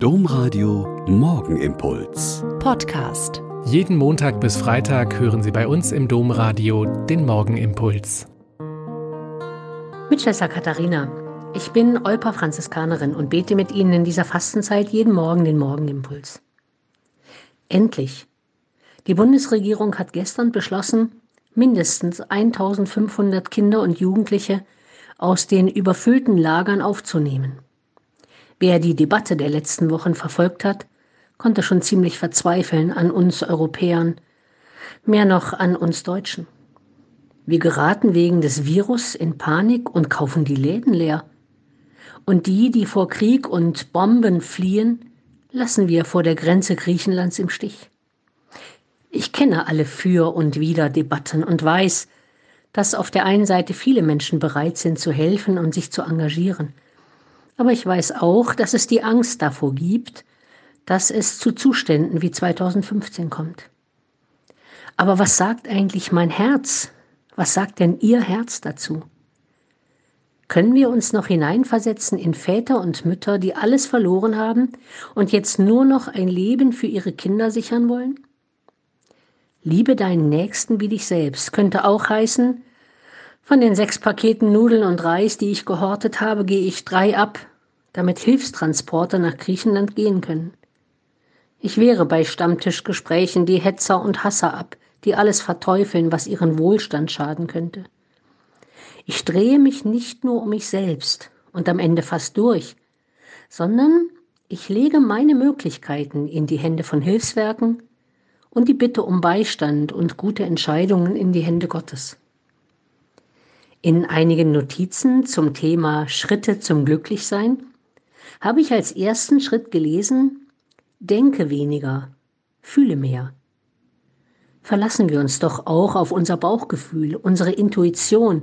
Domradio Morgenimpuls. Podcast. Jeden Montag bis Freitag hören Sie bei uns im Domradio den Morgenimpuls. Mit Schwester Katharina. Ich bin Olper Franziskanerin und bete mit Ihnen in dieser Fastenzeit jeden Morgen den Morgenimpuls. Endlich. Die Bundesregierung hat gestern beschlossen, mindestens 1500 Kinder und Jugendliche aus den überfüllten Lagern aufzunehmen. Wer die Debatte der letzten Wochen verfolgt hat, konnte schon ziemlich verzweifeln an uns Europäern, mehr noch an uns Deutschen. Wir geraten wegen des Virus in Panik und kaufen die Läden leer. Und die, die vor Krieg und Bomben fliehen, lassen wir vor der Grenze Griechenlands im Stich. Ich kenne alle Für und Wider Debatten und weiß, dass auf der einen Seite viele Menschen bereit sind zu helfen und sich zu engagieren. Aber ich weiß auch, dass es die Angst davor gibt, dass es zu Zuständen wie 2015 kommt. Aber was sagt eigentlich mein Herz? Was sagt denn Ihr Herz dazu? Können wir uns noch hineinversetzen in Väter und Mütter, die alles verloren haben und jetzt nur noch ein Leben für ihre Kinder sichern wollen? Liebe deinen Nächsten wie dich selbst könnte auch heißen, von den sechs Paketen Nudeln und Reis, die ich gehortet habe, gehe ich drei ab, damit Hilfstransporte nach Griechenland gehen können. Ich wehre bei Stammtischgesprächen die Hetzer und Hasser ab, die alles verteufeln, was ihren Wohlstand schaden könnte. Ich drehe mich nicht nur um mich selbst und am Ende fast durch, sondern ich lege meine Möglichkeiten in die Hände von Hilfswerken und die Bitte um Beistand und gute Entscheidungen in die Hände Gottes. In einigen Notizen zum Thema Schritte zum Glücklichsein habe ich als ersten Schritt gelesen, denke weniger, fühle mehr verlassen wir uns doch auch auf unser Bauchgefühl, unsere Intuition,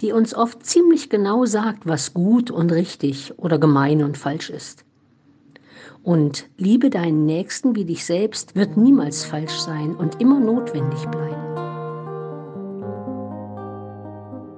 die uns oft ziemlich genau sagt, was gut und richtig oder gemein und falsch ist. Und liebe deinen Nächsten wie dich selbst wird niemals falsch sein und immer notwendig bleiben.